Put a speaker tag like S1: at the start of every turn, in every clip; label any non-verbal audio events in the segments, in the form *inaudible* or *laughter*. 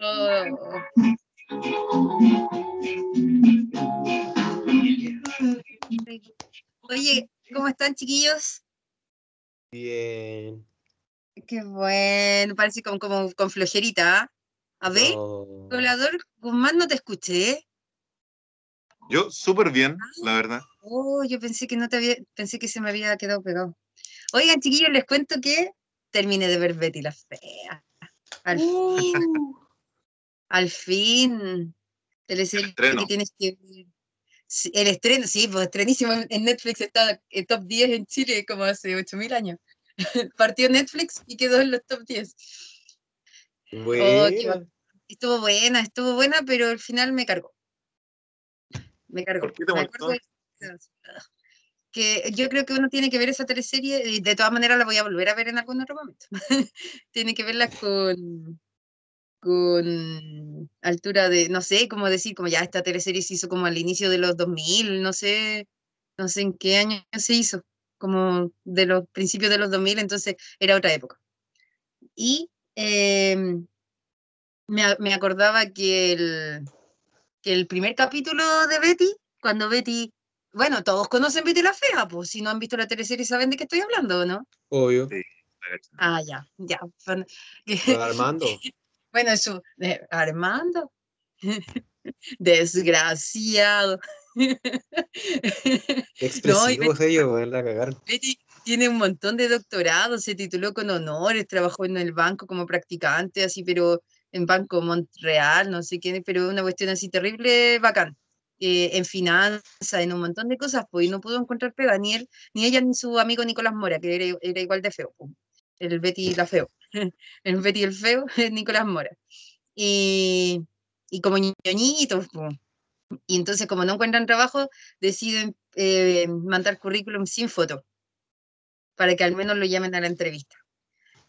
S1: Oh. *laughs* Oye, ¿cómo están, chiquillos?
S2: Bien.
S1: Qué bueno, parece como, como con flojerita. ¿ah? A ver,
S2: No.
S1: poblador Guzmán, no te escuché.
S3: Yo súper bien, la verdad.
S1: Oh, yo pensé que no te había, pensé que se me había quedado pegado. Oigan, chiquillos, les cuento que terminé de ver Betty la Fea. Al fin. *laughs* Al fin. Teleserie que tienes que ver. Sí, el estreno, sí, pues estrenísimo en Netflix está en top 10 en Chile como hace 8000 años. *laughs* Partió Netflix y quedó en los top 10. qué
S2: Buena.
S1: Estuvo buena, estuvo buena, pero al final me cargó. Me cargó.
S3: ¿Por qué te
S1: Me
S3: molestó?
S1: acuerdo de- Que yo creo que uno tiene que ver esa teleserie y de todas maneras la voy a volver a ver en algún otro momento. *laughs* tiene que verla con con altura de, no sé, cómo decir, como ya esta teleserie se hizo como al inicio de los 2000, no sé, no sé en qué año se hizo, como de los principios de los 2000, entonces era otra época. Y em, me, me acordaba que el, que el primer capítulo de Betty, cuando Betty, bueno, todos conocen Betty la Fea, pues si no han visto la teleserie saben de qué estoy hablando, ¿o ¿no?
S2: Obvio.
S1: Ah, ya, ya.
S2: Don Armando. *laughs*
S1: Bueno, eso, Armando. *laughs* Desgraciado. *laughs*
S2: Expresivos ellos, weón, la cagaron.
S1: Betty tiene un montón de doctorados, se tituló con honores, trabajó en el banco como practicante, así, pero en Banco Montreal, no sé qué, pero una cuestión así terrible, bacán. Eh, en finanzas, en un montón de cosas, pues, y no pudo encontrar pega, ni él, ni ella, ni su amigo Nicolás Mora, que era, era igual de feo, pues, el Betty la feo, *laughs* el Betty el feo, *laughs* Nicolás Mora. Y, y como ñoñitos, pues. Y entonces, como no encuentran trabajo, deciden eh, mandar currículum sin foto para que al menos lo llamen a la entrevista.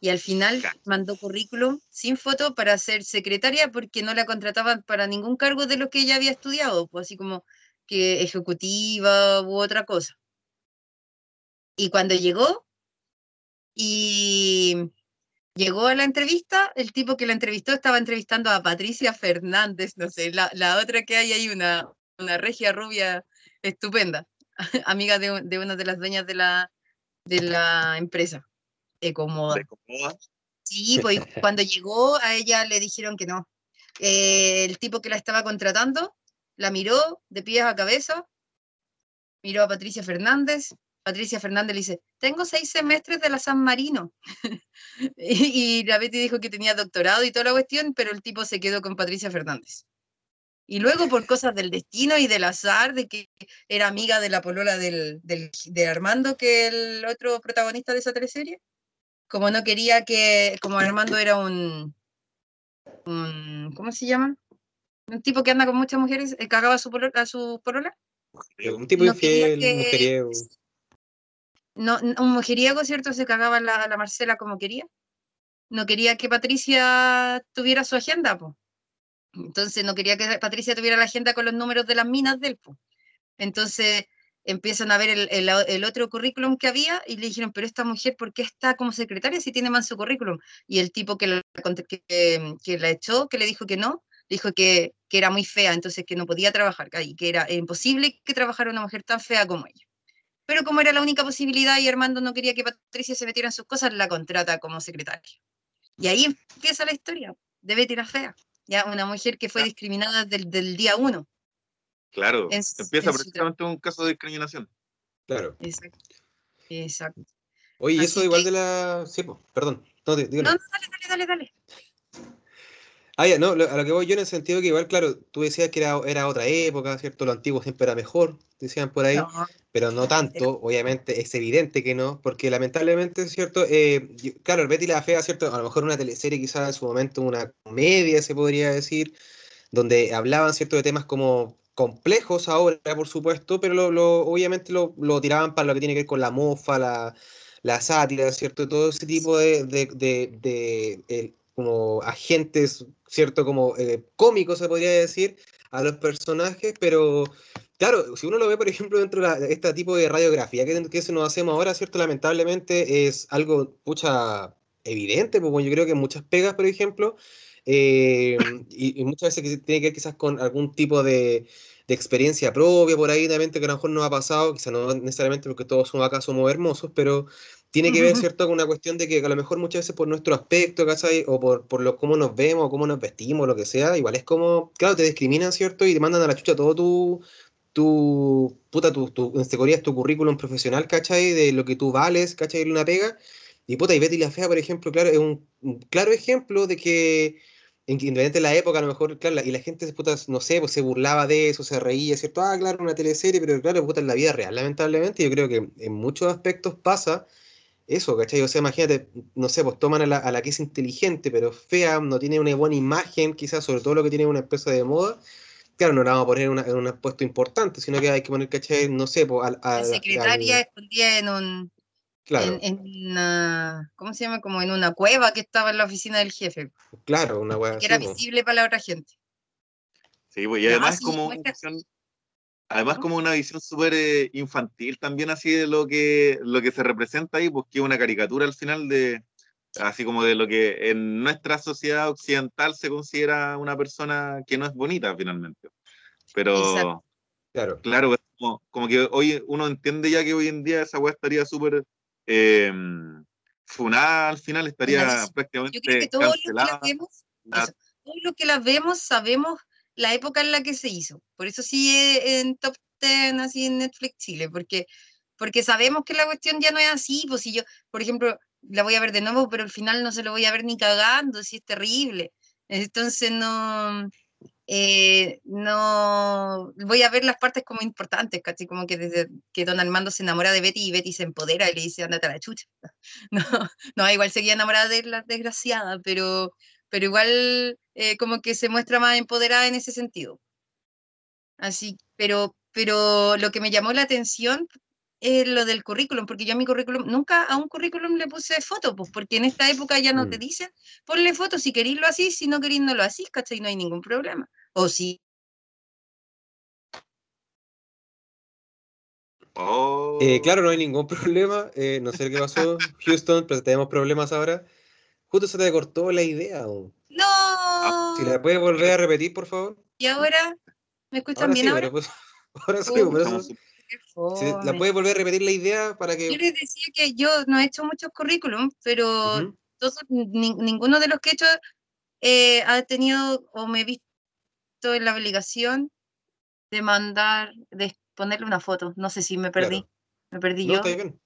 S1: Y al final mandó currículum sin foto para ser secretaria porque no la contrataban para ningún cargo de lo que ella había estudiado, pues así como que ejecutiva u otra cosa. Y cuando llegó y llegó a la entrevista, el tipo que la entrevistó estaba entrevistando a Patricia Fernández, no sé, la, la otra que hay ahí, una, una regia rubia estupenda, *laughs* amiga de, de una de las dueñas de la, de la empresa. Ecomoda.
S3: De Comoda.
S1: Sí, pues *laughs* cuando llegó a ella le dijeron que no. Eh, el tipo que la estaba contratando la miró de pies a cabeza, miró a Patricia Fernández. Patricia Fernández le dice, tengo seis semestres de la San Marino. *laughs* y, y la Betty dijo que tenía doctorado y toda la cuestión, pero el tipo se quedó con Patricia Fernández. Y luego por cosas del destino y del azar, de que era amiga de la polola del, del, de Armando, que el otro protagonista de esa teleserie, como no quería que, como Armando era un, un ¿cómo se llama? Un tipo que anda con muchas mujeres, eh, cagaba a su, polo- a su polola.
S2: Un tipo
S1: No
S2: infiel,
S1: que-
S2: mujeriego.
S1: No, un mujeriego, ¿cierto? Se cagaba a la, la Marcela como quería. No quería que Patricia tuviera su agenda, pues. Entonces no quería que Patricia tuviera la agenda con los números de las minas del, po. Entonces empiezan a ver el, el el otro currículum que había y le dijeron, pero esta mujer, ¿por qué está como secretaria si tiene más su currículum? Y el tipo que la, que, que- que la echó, que le dijo que no, dijo que, que era muy fea, entonces que no podía trabajar ahí, que era imposible que trabajara una mujer tan fea como ella. Pero como era la única posibilidad y Armando no quería que Patricia se metiera en sus cosas, la contrata como secretaria. Y ahí empieza la historia de Betty la Fea, ya una mujer que fue discriminada del, del día uno.
S3: Claro. Empieza
S1: en su
S3: precisamente un caso de discriminación.
S2: Claro.
S1: Exacto. Exacto.
S2: Oye, y
S1: Así
S2: eso igual de la. Sí, pues, perdón. No.
S1: No, no, dale, dale, dale, dale.
S2: Ah, ya, no, lo- a lo que voy yo en el sentido que igual, claro, tú decías que era, era otra época, ¿cierto? Lo antiguo siempre era mejor, decían por ahí,
S1: No,
S2: pero no tanto, obviamente, es evidente que no, porque lamentablemente, ¿cierto? Eh, yo- claro, el Betty la Fea, ¿cierto? A lo mejor una teleserie quizás en su momento, una comedia, se podría decir, donde hablaban, ¿cierto? De temas como complejos ahora, por supuesto, pero lo, lo- obviamente lo, lo tiraban para lo que tiene que ver con la mofa, la, la sátira, ¿cierto? Todo ese tipo de, de, de- como agentes, ¿cierto? Como eh, cómicos, se podría decir, a los personajes, pero claro, si uno lo ve, por ejemplo, dentro de este tipo de radiografía que, que nos hacemos ahora, ¿cierto? Lamentablemente es algo, pucha, evidente, porque yo creo que muchas pegas, por ejemplo, eh, y, muchas veces tiene que ver quizás con algún tipo de, de experiencia propia por ahí, también que a lo mejor nos ha pasado, quizás no necesariamente porque todos somos acá somos hermosos, pero tiene que ver, ¿cierto?, con una cuestión de que a lo mejor muchas veces por nuestro aspecto, ¿cachai? O por, por lo, cómo nos vemos, o cómo nos vestimos, lo que sea, igual es como, claro, te discriminan, ¿cierto? Y te mandan a la chucha todo tu, tu, puta, tu, tu, en teoría tu currículum profesional, ¿cachai? De lo que tú vales, ¿cachai? Una pega. Y puta, y Betty la Fea, por ejemplo, claro, es un, un claro ejemplo de que independientemente de la época, a lo mejor, claro, y la gente, puta, no sé, pues se burlaba de eso, se reía, ¿cierto? Ah, claro, una teleserie, pero claro, puta, en la vida real, lamentablemente, yo creo que en muchos aspectos pasa eso, ¿cachai? O sea, imagínate, no sé, pues toman a la, a la que es inteligente, pero fea, no tiene una buena imagen, quizás, sobre todo lo que tiene una empresa de moda, claro, no la vamos a poner en, un puesto importante, sino que hay que poner, ¿cachai? No sé, pues
S1: a, la secretaria escondida en un... Claro. En, una, ¿cómo se llama? Como en una cueva que estaba en la oficina del jefe.
S2: Claro, una cueva.
S1: Que era visible para la otra gente.
S3: Sí, pues y además como Además, como una visión súper eh, infantil también así de lo que, lo que se representa ahí, pues que es una caricatura al final de, así como de lo que en nuestra sociedad occidental se considera una persona que no es bonita finalmente. Pero, claro, claro como, como, que hoy uno entiende ya que hoy en día esa weá estaría súper eh, funada al final, estaría prácticamente Yo creo que todo Lo que la
S1: vemos, todo lo que la vemos sabemos la época en la que se hizo. Por eso sigue en top 10 así en Netflix Chile, porque, porque sabemos que la cuestión ya no es así. Pues si yo, por ejemplo, la voy a ver de nuevo, pero al final no se lo voy a ver ni cagando, si es terrible. Entonces no, eh, no voy a ver las partes como importantes, casi como que desde que Don Armando se enamora de Betty y Betty se empodera y le dice, andate a la chucha. *laughs* No, no, igual seguía enamorada de la desgraciada, pero, pero igual eh, como que se muestra más empoderada en ese sentido. Así, pero, pero lo que me llamó la atención es lo del currículum, porque yo a mi currículum, nunca a un currículum le puse foto, pues porque en esta época ya no te mm. dicen, ponle foto si queréis lo así, si no queréis no lo así, ¿cachai? No hay ningún problema. O si
S2: Oh. Eh, claro, no hay ningún *laughs* problema. Eh, no sé qué pasó. Houston, pero tenemos problemas ahora. Justo se te cortó la idea.
S1: ¡No!
S2: Si la puedes volver a repetir, por favor.
S1: ¿Y ahora? ¿Me escuchan bien ahora? Pues, *laughs*
S2: ahora sí, por eso. La puedes volver a repetir la idea para que.
S1: Yo les decía que yo no he hecho muchos currículum, pero ninguno de los que he hecho eh, ha tenido o me he visto en la obligación de mandar, de ponerle una foto. No sé si me perdí. Me perdí no, yo. Está bien.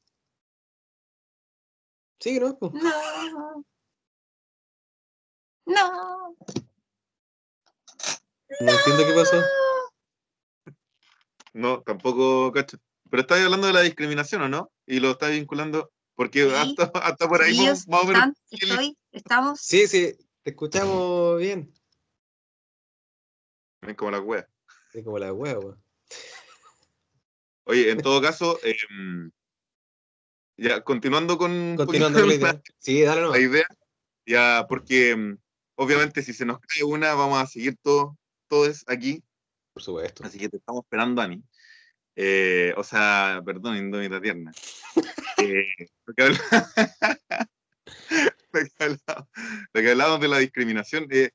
S2: Sí, ¿no?
S1: No. No.
S2: No entiendo qué pasó.
S3: No, tampoco, cacho. Pero estáis hablando de la discriminación, ¿o no? Y lo estáis vinculando, porque hasta, hasta, *laughs* por ahí
S1: más, o menos. Estoy, ¿Estamos?
S2: Sí, sí, te escuchamos bien.
S3: Ven como la wea.
S2: Es como la wea,
S3: Oye, en todo caso, eh, ya continuando con,
S2: continuando con la idea. Sí, dale
S3: La idea, ya, porque em, obviamente si se nos cae una, vamos a seguir todo, todos aquí.
S2: Por supuesto.
S3: Así que te estamos esperando, Ani. Eh, o sea, perdón, Indómita Tierna. *laughs* eh, lo, que hablamos, *laughs* de la discriminación, eh,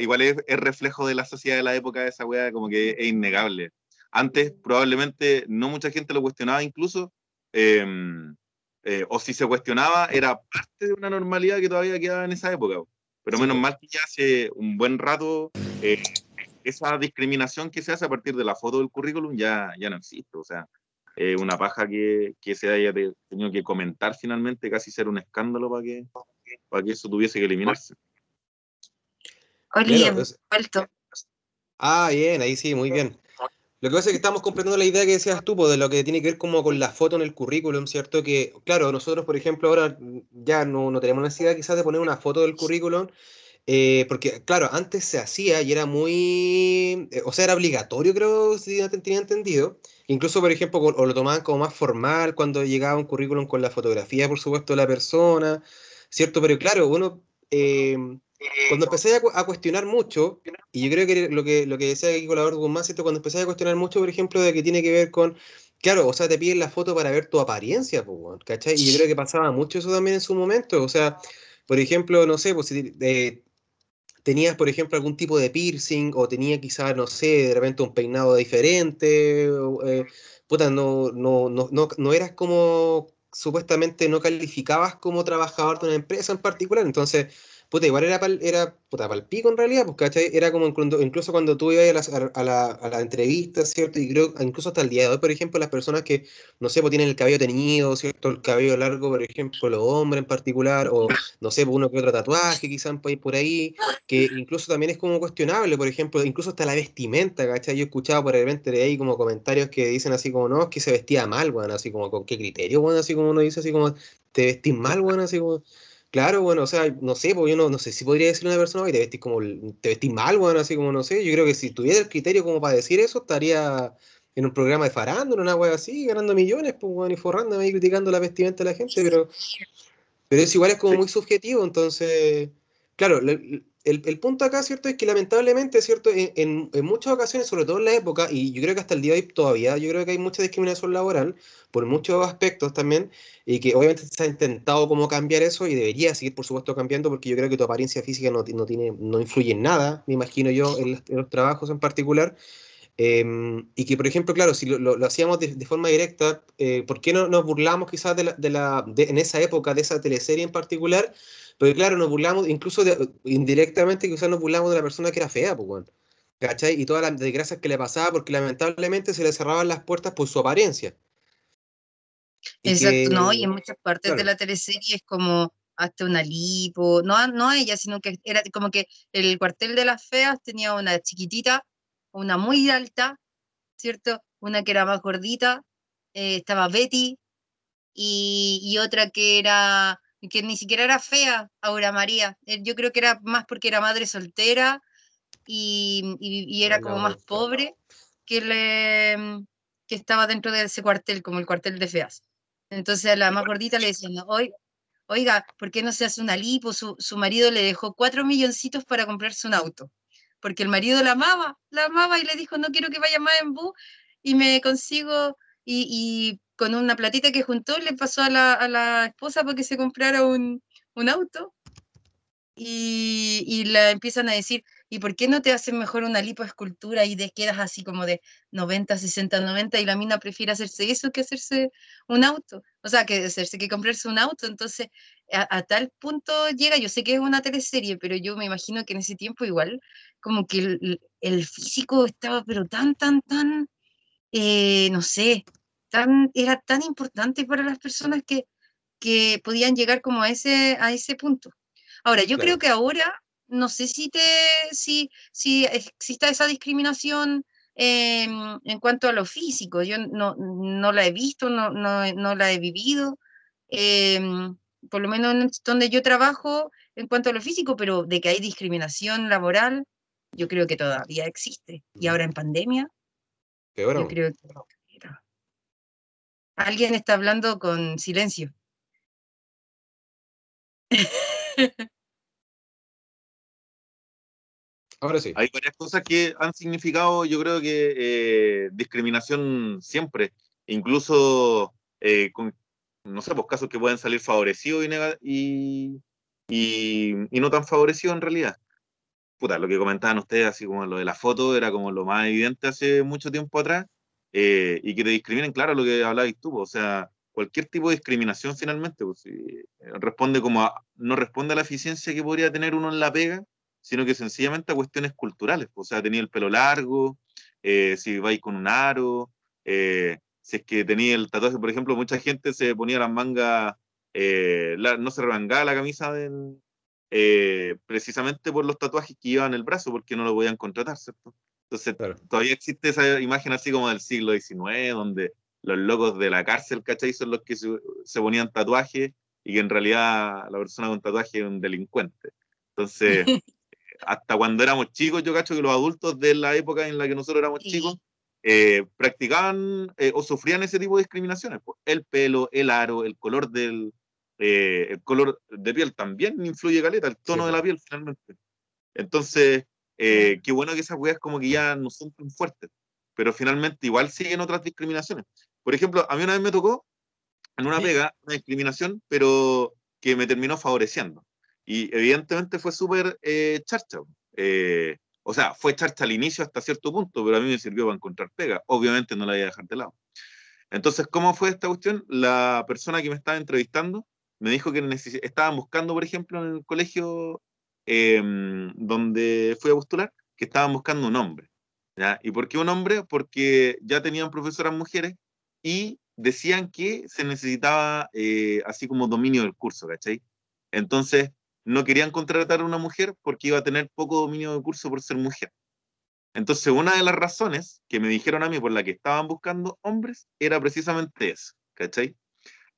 S3: igual es, reflejo de la sociedad de la época de esa weá, como que es innegable. Antes probablemente no mucha gente lo cuestionaba incluso, em, eh, o si se cuestionaba era parte de una normalidad que todavía quedaba en esa época. Pero menos mal que ya hace un buen rato eh, esa discriminación que se hace a partir de la foto del currículum ya, ya no existe. O sea, eh, una paja que, que, se haya tenido que comentar finalmente, casi ser un escándalo para que, para que eso tuviese que eliminarse.
S1: Oye, vuelto.
S2: Ah, bien, ahí sí, muy bien. Lo que pasa es que estamos comprendiendo la idea que decías tú, pues, de lo que tiene que ver como con la foto en el currículum, ¿cierto? Que, claro, nosotros, por ejemplo, ahora ya no, no tenemos necesidad quizás de poner una foto del currículum, eh, porque, claro, antes se hacía y era muy, eh, o sea, era obligatorio, creo, si tenía entendido. Incluso, por ejemplo, o lo tomaban como más formal cuando llegaba un currículum con la fotografía, por supuesto, de la persona, ¿cierto? Pero claro, uno, eh, cuando empecé a, cuestionar mucho, y yo creo que lo que, lo que decía aquí colaborador Guzmán, ¿cierto? cuando empecé a cuestionar mucho, por ejemplo, de que tiene que ver con, claro, o sea, te piden la foto para ver tu apariencia, ¿cachai? Y yo creo que pasaba mucho eso también en su momento, o sea, por ejemplo, no sé, pues eh, tenías, por ejemplo, algún tipo de piercing, o tenía quizás, no sé, de repente un peinado diferente, eh, puta, no, no, no, no, no eras como supuestamente no calificabas como trabajador de una empresa en particular, entonces puta, igual era para era, puta, el pico en realidad, pues, ¿cachai? Era como incluso cuando tú ibas a la, a, la, entrevista, ¿cierto? Y creo, incluso hasta el día de hoy, por ejemplo, las personas que, no sé, pues tienen el cabello teñido, ¿cierto? El cabello largo, por ejemplo, los hombres en particular, o no sé, pues uno que otro tatuaje quizás por ahí, que incluso también es como cuestionable, por ejemplo, incluso hasta la vestimenta, ¿cachai? Yo he escuchado por repente de ahí como comentarios que dicen así como, no, es que se vestía mal, bueno, así como, ¿con qué criterio, bueno? Así como uno dice, así como, te vestís mal, bueno, así como... Claro, bueno, o sea, no sé, porque yo no, no sé si podría decirle a una persona, que te vestís como, te vestís mal, bueno, así como, no sé, yo creo que si tuviera el criterio como para decir eso, estaría en un programa de farándula, una wea así, ganando millones, pues, bueno, y forrándome ahí criticando la vestimenta de la gente, pero, pero es igual, es como muy subjetivo, entonces, claro, el, el, punto acá, ¿cierto? Es que lamentablemente, ¿cierto? En, en, muchas ocasiones, sobre todo en la época, y yo creo que hasta el día de hoy todavía, yo creo que hay mucha discriminación laboral por muchos aspectos también, y que obviamente se ha intentado como cambiar eso y debería seguir, por supuesto, cambiando, porque yo creo que tu apariencia física no, tiene, no influye en nada, me imagino yo, en, los trabajos en particular. Em, y que, por ejemplo, claro, si lo, lo, hacíamos de, de, forma directa, eh, ¿por qué no nos burlamos quizás de la, de la en esa época de esa teleserie en particular? Pero claro, nos burlamos, incluso indirectamente, quizás nos burlamos de la persona que era fea, pues, bueno, ¿cachai? Y todas las desgracias que le pasaba, porque lamentablemente se le cerraban las puertas por su apariencia.
S1: Exacto, no, y en muchas partes de la teleserie es como hasta una lipo, no, no ella, sino que era como que el cuartel de las feas tenía una chiquitita, una muy alta, ¿cierto? Una que era más gordita, eh, estaba Betty, y, y, otra que era que ni siquiera era fea, Aura María. Eh, yo creo que era más porque era madre soltera y, y, era como más pobre que, le, mm, que estaba dentro de ese cuartel, como el cuartel de feas. Entonces a la más gordita le decían, oiga, ¿por qué no se hace una lipo? Su, su marido le dejó cuatro milloncitos para comprarse un auto, porque el marido la amaba, la amaba y le dijo, no quiero que vaya más en bus y me consigo, y, con una platita que juntó, le pasó a la, a la esposa para que se comprara un, un auto. Y, y la empiezan a decir, ¿y por qué no te hacen mejor una lipoescultura y te quedas así como de 90, 60, 90 y la mina prefiere hacerse eso que hacerse un auto? O sea, que hacerse que comprarse un auto. Entonces, a, tal punto llega, yo sé que es una teleserie, pero yo me imagino que en ese tiempo igual como que el, el físico estaba pero tan, tan, tan, eh, no sé, era tan importante para las personas que, que podían llegar como a ese, a ese punto. Ahora, yo creo que ahora, no sé si, te, si, si exista esa discriminación en cuanto a lo físico. Yo no, no la he visto, no, no, no la he vivido, em, por lo menos donde yo trabajo en cuanto a lo físico, pero de que hay discriminación laboral, yo creo que todavía existe. Y ahora en pandemia, yo creo que Alguien está hablando con silencio. *laughs*
S2: Ahora sí.
S3: Hay varias cosas que han significado, yo creo que eh, discriminación siempre, incluso eh, con, no sé, pues casos que pueden salir favorecidos y, y, y, no tan favorecidos en realidad. Puta, lo que comentaban ustedes, así como lo de la foto, era como lo más evidente hace mucho tiempo atrás, eh, y que te discriminen, claro, lo que hablabas tú, o sea, cualquier tipo de discriminación finalmente, pues, eh, responde como no responde a la eficiencia que podría tener uno en la pega, sino que sencillamente a cuestiones culturales, pues, o sea, tenía el pelo largo, eh, si vais con un aro, si es que tenía el tatuaje, por ejemplo, mucha gente se ponía las mangas, no se remangaba la camisa precisamente por los tatuajes que iban en el brazo, porque no lo podían contratar, ¿cierto? Entonces, todavía existe esa imagen así como del siglo XIX, donde los locos de la cárcel, ¿cachai? Son los que se, ponían tatuajes y que en realidad la persona con tatuaje es un delincuente. Entonces, *laughs* hasta cuando éramos chicos, yo cacho que los adultos de la época en la que nosotros éramos chicos eh, practicaban eh, o sufrían ese tipo de discriminaciones. Pues, el pelo, el aro, el color del, eh, el color de piel también influye caleta, el tono de la piel finalmente. Entonces, eh, qué bueno que esas weas como que ya no son tan fuertes, pero finalmente igual siguen otras discriminaciones. Por ejemplo, a mí una vez me tocó en una pega una discriminación, pero que me terminó favoreciendo. Y evidentemente fue súper eh, charcha. Eh, o sea, fue charcha al inicio hasta cierto punto, pero a mí me sirvió para encontrar pega. Obviamente no la voy a dejar de lado. Entonces, ¿cómo fue esta cuestión? La persona que me estaba entrevistando me dijo que estaban buscando, por ejemplo, en el colegio em, donde fui a postular, que estaban buscando un hombre. ¿ya? ¿Y por qué un hombre? Porque ya tenían profesoras mujeres y decían que se necesitaba eh, así como dominio del curso, ¿cachai? Entonces, no querían contratar a una mujer porque iba a tener poco dominio del curso por ser mujer. Entonces, una de las razones que me dijeron a mí por la que estaban buscando hombres era precisamente eso, ¿cachai?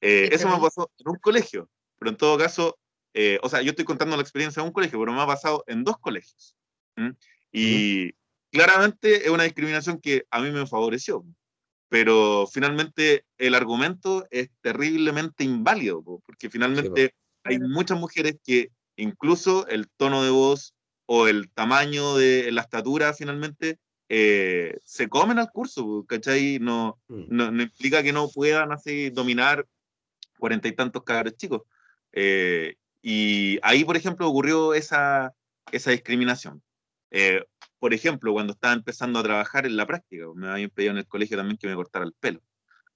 S3: Eh, eso me pasó en un colegio, pero en todo caso, eh, o sea, yo estoy contando la experiencia de un colegio, pero me ha pasado en dos colegios. Y claramente es una discriminación que a mí me favoreció, pero finalmente el argumento es terriblemente inválido, porque finalmente hay muchas mujeres que incluso el tono de voz o el tamaño de la estatura finalmente eh, se comen al curso, ¿cachai? No, mm. no, no, implica que no puedan así dominar cuarenta y tantos cabros chicos. Eh, y ahí, por ejemplo, ocurrió esa, esa discriminación. Eh, por ejemplo, cuando estaba empezando a trabajar en la práctica, me habían pedido en el colegio también que me cortara el pelo.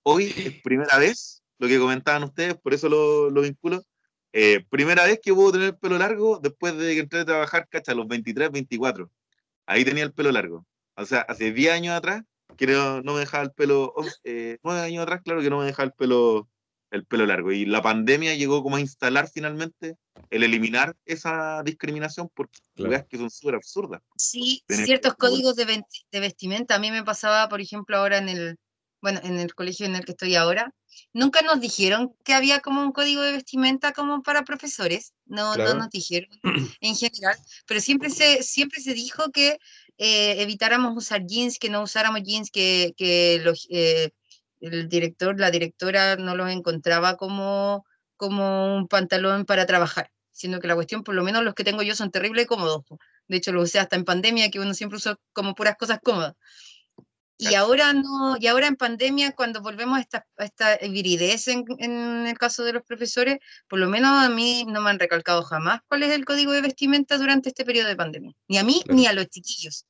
S3: Hoy es *laughs* primera vez, lo que comentaban ustedes, por eso lo, lo vinculo, eh, primera vez que puedo tener el pelo largo después de que entré a trabajar, cacha, a los 23, 24. Ahí tenía el pelo largo. O sea, hace 10 años atrás, que no, me dejaba el pelo, eh, 9 años atrás, claro que no me dejaba el pelo, el pelo largo. Y la pandemia llegó como a instalar finalmente el eliminar esa discriminación porque claro. que son súper absurdas.
S1: Sí, ciertos códigos de, de vestimenta. A mí me pasaba, por ejemplo, ahora en el, bueno, en el colegio en el que estoy ahora, nunca nos dijeron que había como un código de vestimenta como para profesores, no, no nos dijeron *clears throat* en general, pero siempre se, siempre se dijo que eh, evitáramos usar jeans, que no usáramos jeans, que, que los, eh, el director, la directora no los encontraba como, como un pantalón para trabajar, siendo que la cuestión, por lo menos los que tengo yo, son terribles y cómodos. De hecho, lo usé hasta en pandemia, que uno siempre usa como puras cosas cómodas. Y ahora no, y ahora en pandemia, cuando volvemos a esta, esta viridez en, en, el caso de los profesores, por lo menos a mí no me han recalcado jamás cuál es el código de vestimenta durante este periodo de pandemia. Ni a mí ni a los chiquillos.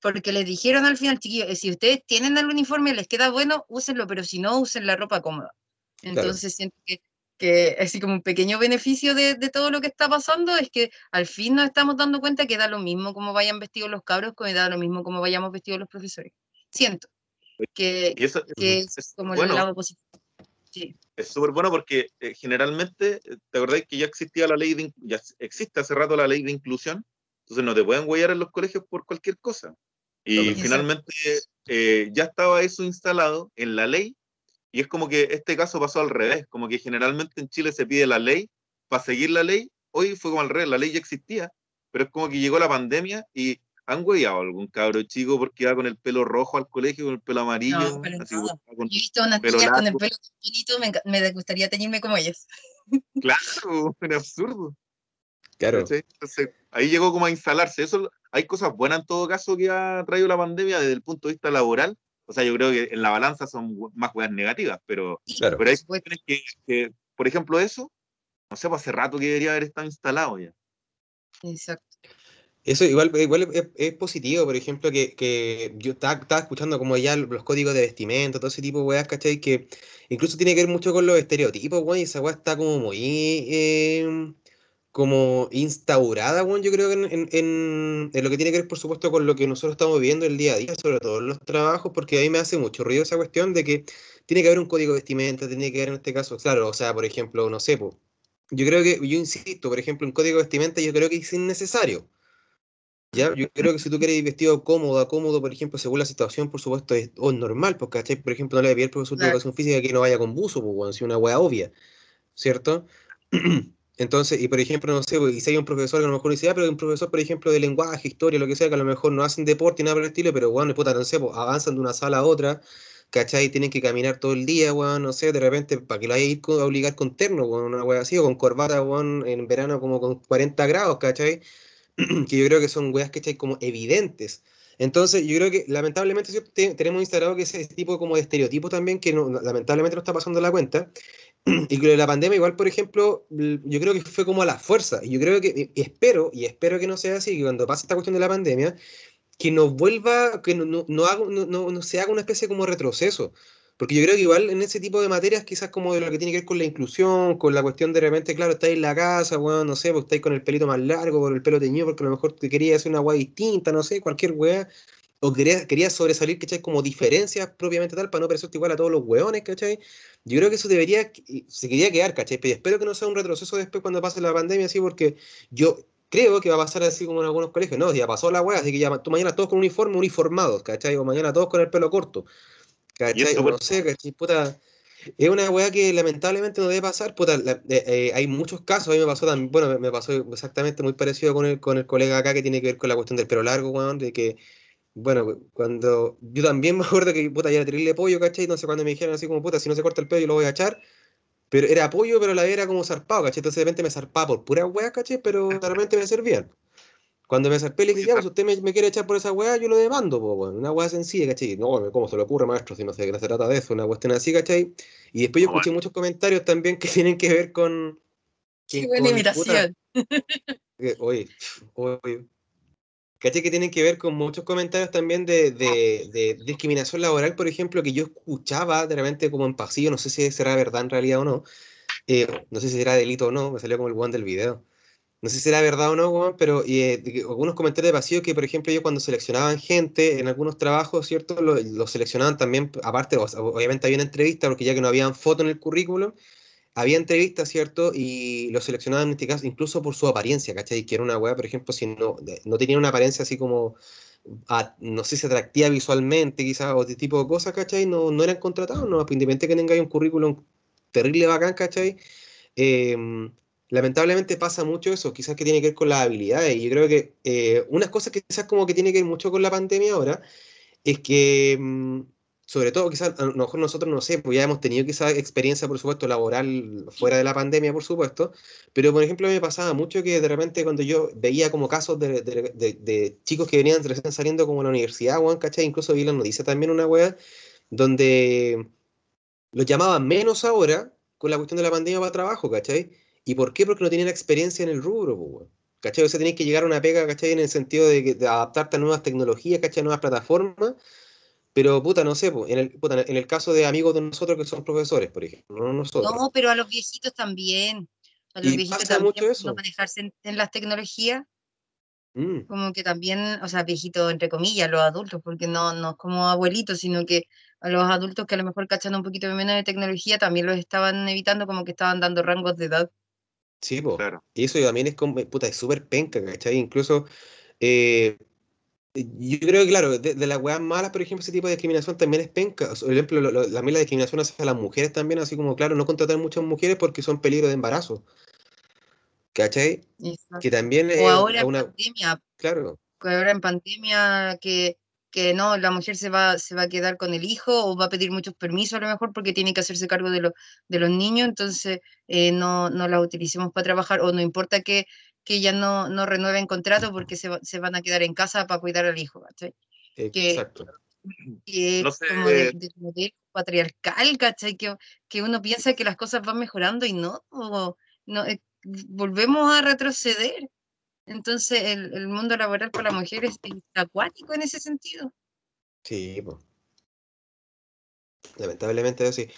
S1: Porque les dijeron al final, chiquillos, eh, si ustedes tienen el uniforme les queda bueno, úsenlo, pero si no, usen la ropa cómoda. Entonces siento que, que así como un pequeño beneficio de, de, todo lo que está pasando es que al fin nos estamos dando cuenta que da lo mismo como vayan vestidos los cabros, que da lo mismo como vayamos vestidos los profesores siento. Que, que es, como bueno. el lado positivo. Sí.
S3: Es súper bueno porque eh, generalmente, eh, ¿te acordáis que ya existía la ley de, ya existe hace rato la ley de inclusión? Entonces no te pueden huellar en los colegios por cualquier cosa. Y finalmente eh, ya estaba eso instalado en la ley y es como que este caso pasó al revés, como que generalmente en Chile se pide la ley para seguir la ley, hoy fue como al revés, la ley ya existía, pero es como que llegó la pandemia y ¿Han hueado algún cabro chico porque va con el pelo rojo al colegio, con el pelo amarillo?
S1: No, pero así, no. Con Yo he visto unas niñas con el pelo pequeñito, me, me, gustaría teñirme como ellas. *laughs*
S3: Claro, era absurdo.
S2: Claro.
S3: Entonces, ahí llegó como a instalarse. Eso, hay cosas buenas en todo caso que ha traído la pandemia desde el punto de vista laboral. O sea, yo creo que en la balanza son más cosas negativas, pero, claro. pero hay cuestiones que, que, por ejemplo, eso, no sé, pues hace rato que debería haber estado instalado ya.
S1: Exacto.
S2: Eso igual, igual es, positivo, por ejemplo, que, que yo estaba, estaba, escuchando como ya los códigos de vestimenta, todo ese tipo de weas, ¿cachai? Que incluso tiene que ver mucho con los estereotipos, weón, y esa wea está como muy eh, como instaurada, weón, yo creo que en, en, en, lo que tiene que ver, por supuesto, con lo que nosotros estamos viviendo el día a día, sobre todo en los trabajos, porque a mí me hace mucho ruido esa cuestión de que tiene que haber un código de vestimenta, tiene que haber en este caso, claro, o sea, por ejemplo, no sé, pues, yo creo que, yo insisto, por ejemplo, un código de vestimenta yo creo que es innecesario ¿Ya? Yo creo que si tú quieres ir vestido cómodo, cómodo, por ejemplo, según la situación, por supuesto, es o normal, porque, ¿cachai? Por ejemplo, no le voy a pedir al profesor de educación física que no vaya con buzo, pues, bueno, si una wea obvia, ¿cierto? *clears throat* Entonces, y por ejemplo, no sé, y si hay un profesor que a lo mejor dice, ah, pero hay un profesor, por ejemplo, de lenguaje, historia, lo que sea, que a lo mejor no hacen deporte y nada por el estilo, pero bueno, puta, no sé, pues, avanzan de una sala a otra, ¿cachai? Tienen que caminar todo el día, weón, no sé, de repente, para que lo haya a obligar con terno, weón, una weá así, o con corbata, weón, en verano como con 40 grados, ¿cachai? *clears throat* que yo creo que son weas, ¿cachai? Como evidentes. Entonces, yo creo que lamentablemente tenemos instalado que ese tipo como de estereotipo también, que no, lamentablemente no está pasando la cuenta. *clears throat* Y que la pandemia, igual, por ejemplo, yo creo que fue como a la fuerza. Y yo creo que, y espero, y espero que no sea así, que cuando pase esta cuestión de la pandemia, que nos vuelva, que no, no, no, no, se haga una especie como retroceso. Porque yo creo que igual en ese tipo de materias, quizás como de lo que tiene que ver con la inclusión, con la cuestión de repente, claro, estáis en la casa, bueno, no sé, pues estáis con el pelito más largo, con el pelo teñido, porque a lo mejor te quería hacer una weá distinta, no sé, cualquier weá. O querías quería sobresalir, ¿cachai? Como diferencias propiamente tal, para no parecerte igual a todos los weones, ¿cachai? Yo creo que eso debería, se quería quedar, ¿cachai? Pero espero que no sea un retroceso después cuando pase la pandemia, así, porque yo creo que va a pasar así como en algunos colegios. No, ya pasó la weá, así que ya tú mañana todos con uniforme, uniformados, ¿cachai? O mañana todos con el pelo corto. ¿Cachai? No sé, ¿cachai? Puta, es una weá que lamentablemente no debe pasar. Puta, eh, eh, hay muchos casos, a mí me pasó también, bueno, me, pasó exactamente muy parecido con el, con el colega acá que tiene que ver con la cuestión del pelo largo, weón, de que, bueno, cuando yo también *laughs* me acuerdo que, puta, ya era terrible pollo, ¿cachai? Entonces cuando me dijeron así como, puta, si no se corta el pelo yo lo voy a echar, pero era apoyo, pero la era como zarpado, ¿cachai? Entonces de repente me zarpaba por pura weá, ¿cachai? Pero de repente me servían. Cuando me zarpé, le dije, ya, pues usted me, quiere echar por esa weá, yo lo demando, pues, bueno, una weá sencilla, ¿cachai? No, ¿cómo se le ocurre, maestro? Si no sé, no se trata de eso, una cuestión así, ¿cachai? Y después yo escuché muchos comentarios también que *laughs* tienen que ver con...
S1: Qué buena imitación.
S2: oye, oye, ¿Cachai? Que tienen que ver con muchos comentarios también de, de, de, discriminación laboral, por ejemplo, que yo escuchaba de repente como en pasillo, no sé si será verdad en realidad o no, eh, no sé si será delito o no, me salió como el one del video no sé si era verdad o no, pero eh, algunos comentarios de vacío que, por ejemplo, yo cuando seleccionaban gente en algunos trabajos, ¿cierto? Lo, seleccionaban también, aparte, obviamente había una entrevista, porque ya que no habían foto en el currículum, había entrevistas, ¿cierto? Y lo seleccionaban en este caso incluso por su apariencia, ¿cachai? Que era una weá, por ejemplo, si no, no tenía una apariencia así como, no sé si atractiva visualmente, quizás, o este tipo de cosas, ¿cachai? No, no eran contratados, no, independientemente que tengáis un currículum terrible bacán, ¿cachai? Eh, lamentablemente pasa mucho eso, quizás que tiene que ver con las habilidades. Y yo creo que eh, unas cosas que quizás como que tiene que ver mucho con la pandemia ahora es que, mm, sobre todo quizás a lo mejor nosotros no sé, pues ya hemos tenido quizás experiencia, por supuesto, laboral fuera de la pandemia, por supuesto, pero por ejemplo me pasaba mucho que de repente cuando yo veía como casos de, chicos que venían saliendo como a la universidad, ¿cachai? Incluso vi la noticia también una wea donde los llamaban menos ahora con la cuestión de la pandemia para trabajo, ¿cachai? ¿Y por qué? Porque no tienen experiencia en el rubro, pues, ¿cachai? O sea, tenés que llegar a una pega, ¿cachai? En el sentido de, adaptarte a nuevas tecnologías, ¿cachai? A nuevas plataformas. Pero, puta, no sé, en, el, puta, en el caso de amigos de nosotros que son profesores, por ejemplo, no nosotros.
S1: No, pero a los viejitos también. A los viejitos también mucho eso? no manejarse en, las tecnologías. Mm. Como que también, o sea, viejitos entre comillas, los adultos, porque no, no es como abuelitos, sino que a los adultos que a lo mejor cachando un poquito menos de tecnología también los estaban evitando, como que estaban dando rangos de edad.
S2: Sí, pues. Y eso también es como, puta, es súper penca, ¿cachai? Incluso, eh, yo creo que, claro, de, las weas malas, por ejemplo, ese tipo de discriminación también es penca. Por ejemplo, la, la discriminación hacia las mujeres también, así como, claro, no contratar muchas mujeres porque son peligro de embarazo. ¿Cachai? Que también
S1: es. O ahora en pandemia.
S2: Claro.
S1: Ahora en pandemia que que no, la mujer se va, se va a quedar con el hijo o va a pedir muchos permisos a lo mejor porque tiene que hacerse cargo de, de los niños, entonces eh, no, no la utilicemos para trabajar o no importa que, que ella no, no renueven contrato porque se, se, van a quedar en casa para cuidar al hijo.
S2: Exacto.
S1: Que, como de, modelo patriarcal, ¿cachai? Que, que uno piensa que las cosas van mejorando y no, no eh, volvemos a retroceder. Entonces, el, mundo laboral para las mujeres es acuático en ese sentido.
S2: Sí, pues. Lamentablemente sí.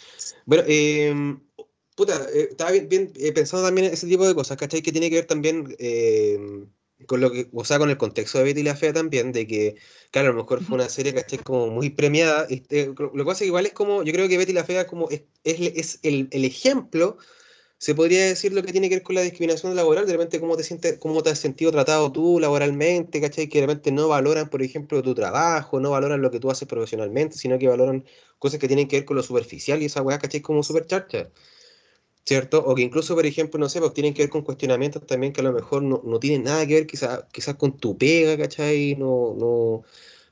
S2: Bueno, eh, puta, eh, estaba bien, bien eh, pensando también en ese tipo de cosas, ¿cachai? Que tiene que ver también em, con lo que, o sea, con el contexto de Betty la Fea también, de que, claro, a lo mejor fue una serie, ¿cachai? Como muy premiada. Este, lo que pasa es que igual es como, yo creo que Betty la Fea como es, es, el, el ejemplo se podría decir lo que tiene que ver con la discriminación laboral, de repente cómo te sientes, cómo te has sentido tratado tú laboralmente, ¿cachai? Que de repente no valoran, por ejemplo, tu trabajo, no valoran lo que tú haces profesionalmente, sino que valoran cosas que tienen que ver con lo superficial y esa weá, ¿cachai? Como super charcha. ¿Cierto? O que incluso, por ejemplo, no sé, pues tienen que ver con cuestionamientos también que a lo mejor no, no tienen nada que ver quizás quizás con tu pega, ¿cachai? No, no,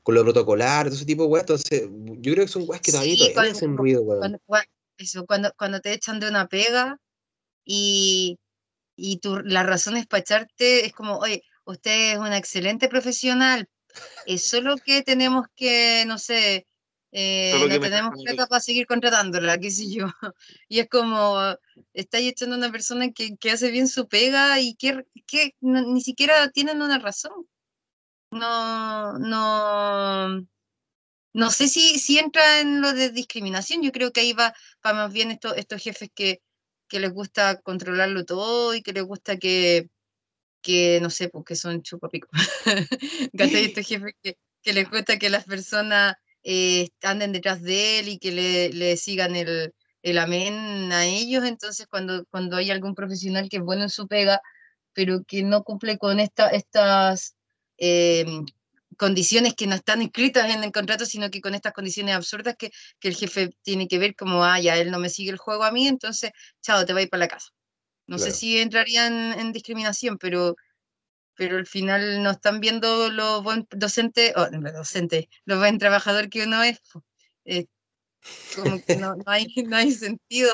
S2: con lo protocolar, todo ese tipo de weas. Entonces, yo creo que son weas que todavía,
S1: Sí,
S2: todavía hacen ruido, weón.
S1: Cuando, cua- eso, cuando, cuando te echan de una pega y, y tu, la razón es para echarte, es como, oye, usted es una excelente profesional, es solo que tenemos que, no sé, eh,
S3: que
S1: no
S3: me
S1: tenemos plata para seguir contratándola, qué sé yo. *laughs* Y es como, estáis echando a una persona que, que hace bien su pega y que, que no- ni siquiera tienen una razón. No, no, no sé si, si entra en lo de discriminación, yo creo que ahí va, va más bien estos, estos jefes que, que les gusta controlarlo todo y que les gusta que, que no sé, porque son chupapicos. *laughs* ¿Cachai? Estos jefes que, que les gusta que las personas eh, anden detrás de él y que le, le sigan el, el amén a ellos. Entonces, cuando, cuando hay algún profesional que es bueno en su pega, pero que no cumple con esta, estas em, condiciones que no están escritas en el contrato, sino que con estas condiciones absurdas que, que el jefe tiene que ver como, ah, ya él no me sigue el juego a mí, entonces, chao, te va a ir para la casa. No sé
S2: Claro.
S1: si entraría en, en discriminación, pero, pero al final no están viendo lo buen docente, o no, docente, lo buen trabajador que uno es. Eh, como que no, no hay, no hay sentido,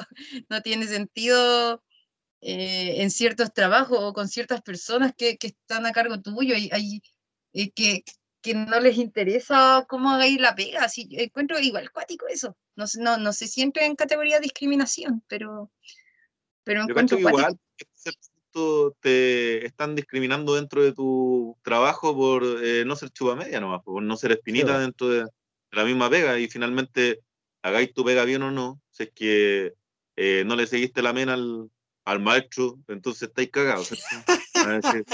S1: no tiene sentido eh, en ciertos trabajos o con ciertas personas que, que están a cargo tuyo y hay eh, que, que no les interesa cómo hagáis la pega. Así, yo encuentro igual cuático eso. No, no, no sé si entra en categoría de discriminación, pero, pero
S3: Yo
S1: encuentro cuático.
S3: igual te están discriminando dentro de tu trabajo por eh, no ser chupa media nomás, por no ser espinita dentro de, la misma pega y finalmente hagáis tu pega bien o no, si es que eh, no le seguiste la mena al, al maestro, entonces estáis cagados. *laughs* *laughs* Va a decir,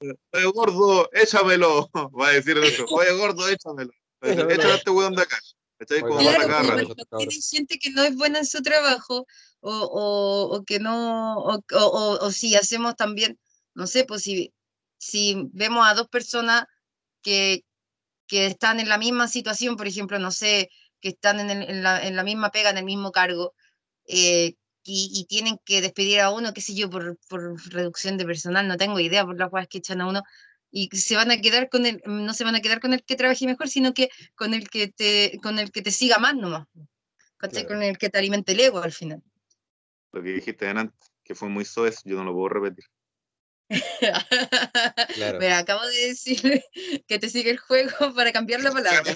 S3: *laughs* oye gordo, échamelo, va a decir otro, oye gordo, échamelo, Va a decir, échame a este weón de acá. Como
S2: Claro,
S3: para
S1: igual
S2: cabrón.
S1: tiene gente que no es buena en su trabajo o, o, o que no, o, o, o- o si hacemos también, no sé, pues si, si vemos a dos personas que, que están en la misma situación, por ejemplo, no sé, que están en, el- en la, en la misma pega, en el mismo cargo, eh, y, y tienen que despedir a uno, qué sé yo, por, por reducción de personal, no tengo idea por las cosas que echan a uno, y se van a quedar con el, no se van a quedar con el que trabaje mejor, sino que con el que te, con el que te siga más nomás.
S2: Claro.
S1: Con el que te alimente el ego al final.
S3: Lo que dijiste antes, que fue muy soez, yo no lo puedo repetir. *laughs*
S2: Claro.
S1: Pero acabo de decir *laughs* que te sigue el juego *laughs* para cambiar la palabra.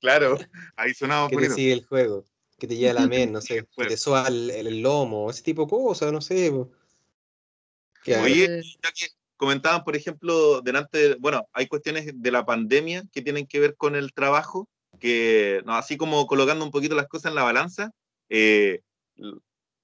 S3: claro, ahí sonamos
S2: Que te sigue el juego, que te lleva la *laughs* men, no sé, que te soa el, el- lomo, ese tipo de cosas, no sé. Claro.
S3: Oye, ya que comentaban, por ejemplo, delante, bueno, hay cuestiones de la pandemia que tienen que ver con el trabajo, que no, así como colocando un poquito las cosas en la balanza, eh,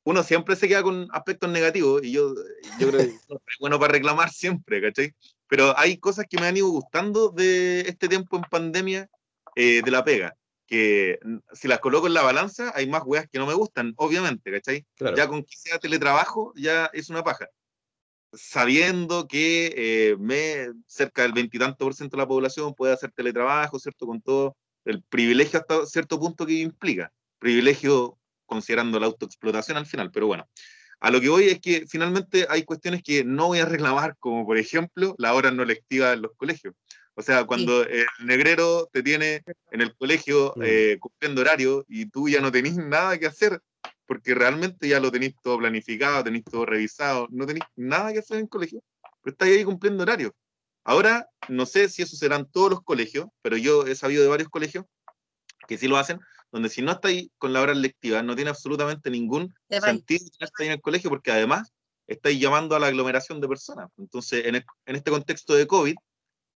S3: uno siempre se queda con aspectos negativos y yo, yo creo que *laughs* es bueno para reclamar siempre, ¿cachai? Pero hay cosas que me han ido gustando de este tiempo en pandemia eh, de la pega, que si las coloco en la balanza, hay más weas que no me gustan, obviamente, ¿cachai?
S2: Claro.
S3: Ya con que sea teletrabajo, ya es una paja sabiendo que eh, me, cerca del veintitanto por ciento de la población puede hacer teletrabajo, ¿cierto? Con todo el privilegio hasta cierto punto que implica. Privilegio considerando la autoexplotación al final, pero bueno. A lo que voy es que finalmente hay cuestiones que no voy a reclamar, como por ejemplo la hora no lectiva en los colegios. O sea, cuando el negrero te tiene en el colegio
S2: Mm.
S3: eh, cumpliendo horario y tú ya no tenés nada que hacer, porque realmente ya lo tenéis todo planificado, tenéis todo revisado, no tenéis nada que hacer en el colegio, pero estáis ahí cumpliendo horario. Ahora, no sé si eso serán todos los colegios, pero yo he sabido de varios colegios que sí lo hacen, donde si no estáis con la hora lectiva, no tiene absolutamente ningún sentido estar ahí en el colegio, porque además estáis llamando a la aglomeración de personas. Entonces, en, el- en este contexto de COVID,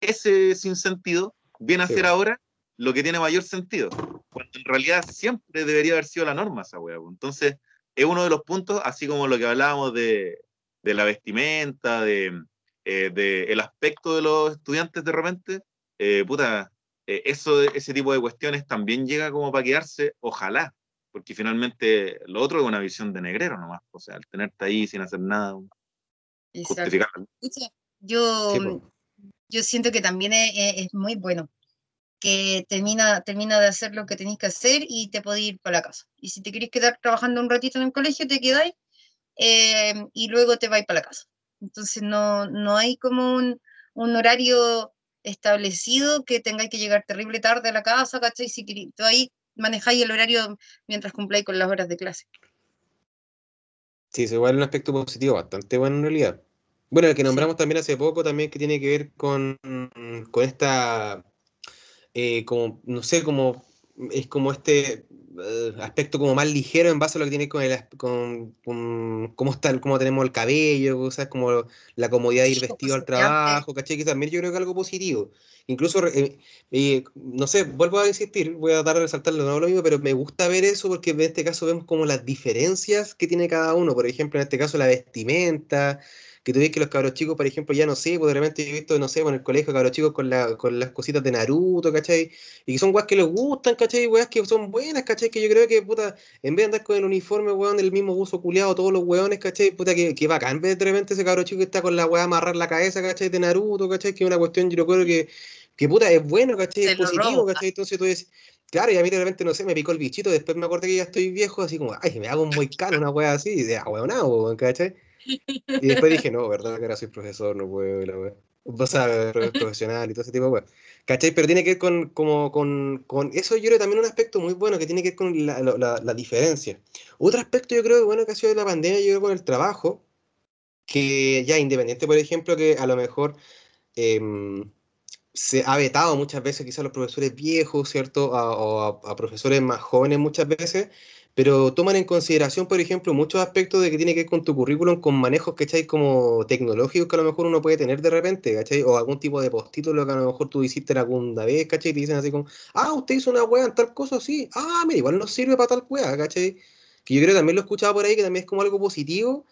S3: ese sinsentido viene a
S2: Sí,
S3: ser ahora lo que tiene mayor sentido, cuando en realidad siempre debería haber sido la norma esa po. Entonces, es uno de los puntos, así como lo que hablábamos de, de la vestimenta, de, eh, de el aspecto de los estudiantes de repente, eh, puta, eh, eso, ese tipo de cuestiones también llega como para quedarse, ojalá, porque finalmente lo otro es una visión de negrero nomás, o sea, al tenerte ahí sin hacer nada,
S1: Exacto.
S3: justificar.
S1: Yo,
S2: Sí.
S1: Yo siento que también es, muy bueno que termina, termina de hacer lo que tenéis que hacer y te podéis ir para la casa. Y si te queréis quedar trabajando un ratito en el colegio, te quedáis eh, y luego te vais para la casa. Entonces no, no hay como un, horario establecido que tengáis que llegar terrible tarde a la casa, ¿cachai? Si tú ahí manejáis el horario mientras cumpláis con las horas de clase.
S2: Sí, eso igual un aspecto positivo bastante bueno en realidad. Bueno, el que nombramos también hace poco, también que tiene que ver con, con esta, eh, como, no sé, como, es como este eh, aspecto como más ligero en base a lo que tiene con, el, con, cómo, está, cómo tenemos el cabello, cosas como la comodidad de ir vestido al trabajo, ¿cachai? Que también yo creo que es algo positivo. Incluso, eh, eh, no sé, vuelvo a insistir, voy a dar a resaltarlo, no lo mismo, pero me gusta ver eso porque en este caso vemos como las diferencias que tiene cada uno. Por ejemplo, en este caso la vestimenta, que tú ves que los cabros chicos, por ejemplo, ya no sé, pues de repente he visto, no sé, pues, en el colegio cabros chicos con, la, con las cositas de Naruto, ¿cachai? Y que son weas que les gustan, ¿cachai? Weas que son buenas, ¿cachai? Que yo creo que, puta, en vez de andar con el uniforme, weón, del mismo uso culiado, todos los weones, ¿cachai? Puta, que, que bacán, en vez de repente ese cabro chico que está con la wea amarrar la cabeza, ¿cachai? De Naruto, ¿cachai? Que es una cuestión, yo creo que, que puta, es bueno, ¿cachai? Es positivo, ¿cachai? Entonces tú dices, Claro, y a mí de repente, no sé, me picó el bichito, después me acordé que ya estoy viejo, así como, ay, me hago un muy caro, una wea así, de ah, weón, ¿cachai? Y después dije, no, verdad que ahora soy profesor, no puedo, la wea. O sea, *laughs* profesional y todo ese tipo de weas. ¿Cachai? Pero tiene que ver con, como, con, con, eso yo creo también un aspecto muy bueno que tiene que ver con la, la, la diferencia. Otro aspecto yo creo que bueno que ha sido de la pandemia, yo creo con el trabajo, que ya independiente, por ejemplo, que a lo mejor em, se ha vetado muchas veces quizás a los profesores viejos, ¿cierto? o a, a, profesores más jóvenes muchas veces, pero toman en consideración, por ejemplo, muchos aspectos de que tiene que ver con tu currículum, con manejos, ¿cachai? Como tecnológicos que a lo mejor uno puede tener de repente, ¿cachai? O algún tipo de postítulo que a lo mejor tú hiciste alguna vez, ¿cachai? Y te dicen así como, ah, usted hizo una wea en tal cosa, sí, ah, mira, igual no sirve para tal wea, ¿cachai? Que yo creo que también lo he escuchado por ahí, que también es como algo positivo,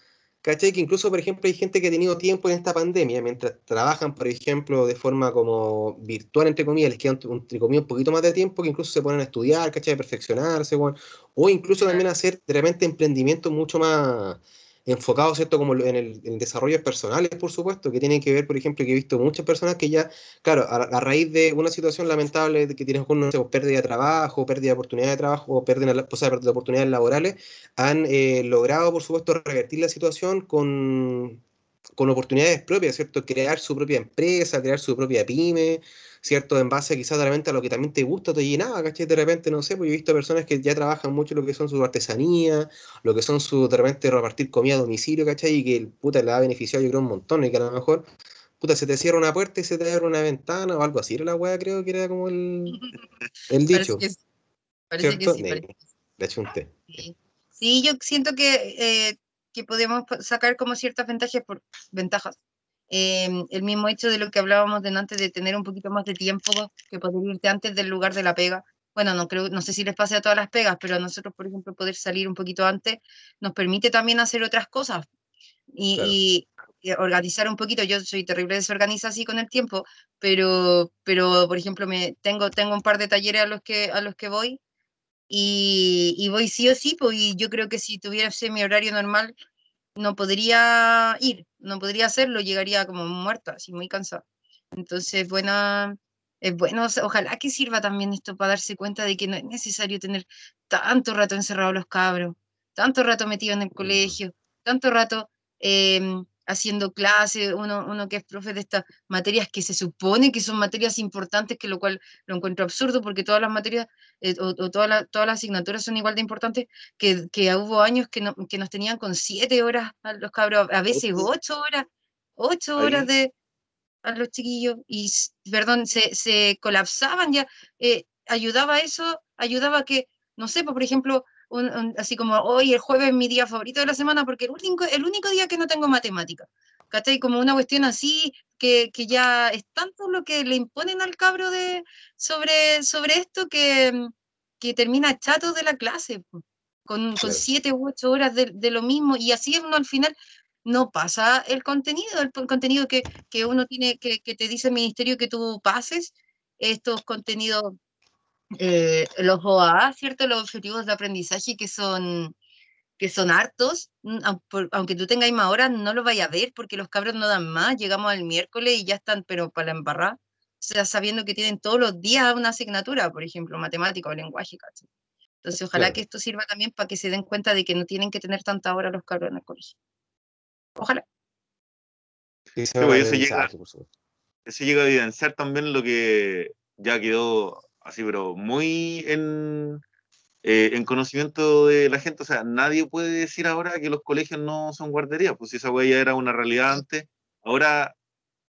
S2: ¿Cachai? Que incluso, por ejemplo, hay gente que ha tenido tiempo en esta pandemia, mientras trabajan, por ejemplo, de forma como virtual, entre comillas, les queda, entre comillas, un poquito más de tiempo, que incluso se ponen a estudiar, ¿cachai? A perfeccionarse, bueno, o incluso también hacer de repente emprendimientos mucho más enfocado, ¿cierto? Como en el en desarrollos personales, por supuesto, que tienen que ver, por ejemplo, que he visto muchas personas que ya, claro, a, raíz de una situación lamentable que tienen no sé, pérdida de trabajo, pérdida de oportunidad de trabajo, o sea, de oportunidades laborales, han eh, logrado, por supuesto, revertir la situación con, con oportunidades propias, ¿cierto? Crear su propia empresa, crear su propia pyme, ¿cierto? En base quizás de repente a lo que también te gusta, te llenaba, ¿cachai? De repente, no sé, pues yo he visto personas que ya trabajan mucho lo que son sus artesanías, lo que son su, de repente, repartir comida a domicilio, ¿cachai? Y que, puta, le ha beneficiado yo creo un montón y que a lo mejor, puta, se te cierra una puerta y se te abre una ventana o algo así, era la weá, creo que era como el, *laughs* el dicho.
S1: Parece que, sí, parece Sí. yo siento que, eh, que podemos sacar como ciertas ventajas por ventajas Em, el mismo hecho de lo que hablábamos de antes, de tener un poquito más de tiempo que poder irte antes del lugar de la pega. Bueno, no creo, no sé si les pase a todas las pegas, pero a nosotros, por ejemplo, poder salir un poquito antes nos permite también hacer otras cosas y, organizar un poquito. Yo soy terrible desorganizada así con el tiempo, pero, pero por ejemplo, me, tengo, tengo un par de talleres a los que, a los que voy y, y voy sí o sí, pues, y yo creo que si tuviese mi horario normal, no podría ir, no podría hacerlo, llegaría como muerta, así muy cansada. Entonces, bueno, es bueno, ojalá que sirva también esto para darse cuenta de que no es necesario tener tanto rato encerrado los cabros, tanto rato metido en el colegio, tanto rato em, haciendo clase, uno, uno que es profe de estas materias que se supone que son materias importantes, que lo cual lo encuentro absurdo porque todas las materias eh, o, todas, las, todas las asignaturas son igual de importantes, que, que hubo años que, no, que nos tenían con siete horas a los cabros, a veces ocho horas, ocho horas de a los chiquillos, y perdón, se, se colapsaban ya, eh, ayudaba eso, ayudaba que, no sé, pues, por ejemplo, así como hoy el jueves es mi día favorito de la semana porque el único, el único día que no tengo matemática. ¿Cachai? Como una cuestión así que, que, ya es tanto lo que le imponen al cabro de, sobre, sobre esto que, que termina chato de la clase, con, con siete u ocho horas de, de, lo mismo y así uno al final no pasa el contenido, el, contenido que, que uno tiene, que, que te dice el ministerio que tú pases, estos contenidos eh, los OA, ¿cierto? Los objetivos de aprendizaje que son, que son hartos, mm, aunque tú tengas más horas, no lo vayas a ver porque los cabros no dan más, llegamos al miércoles y ya están, pero para la embarrar, o sea, sabiendo que tienen todos los días una asignatura, por ejemplo, matemática o lenguaje, Entonces, ojalá que esto sirva también para que se den cuenta de que no tienen que tener tanta hora los cabros en el colegio. Ojalá.
S3: Sí, se llega, eso llega a evidenciar también lo que ya quedó así, pero muy en, eh, en conocimiento de la gente. O sea, nadie puede decir ahora que los colegios no son guarderías, pues si esa huella era una realidad antes, ahora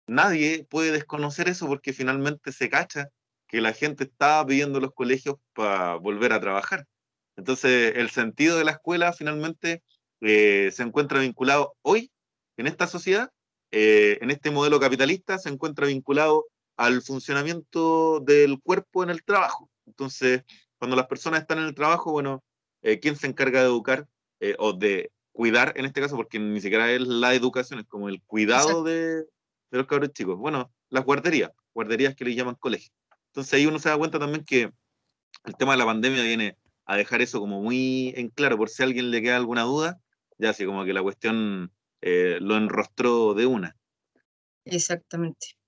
S3: nadie puede desconocer eso porque finalmente se cacha que la gente estaba pidiendo los colegios para volver a trabajar. Entonces, el sentido de la escuela finalmente eh, se encuentra vinculado hoy en esta sociedad, eh, en este modelo capitalista, se encuentra vinculado al funcionamiento del cuerpo en el trabajo. Entonces, cuando las personas están en el trabajo, bueno, eh, ¿quién se encarga de educar o de cuidar en este caso? Porque ni siquiera es la educación, es como el cuidado de, de los cabros chicos. Bueno, las guarderías, guarderías que le llaman colegio. Entonces ahí uno se da cuenta también que el tema de la pandemia viene a dejar eso como muy en claro, por si a alguien le queda alguna duda, ya así como que la cuestión eh, lo enrostró de una.
S1: Exactamente.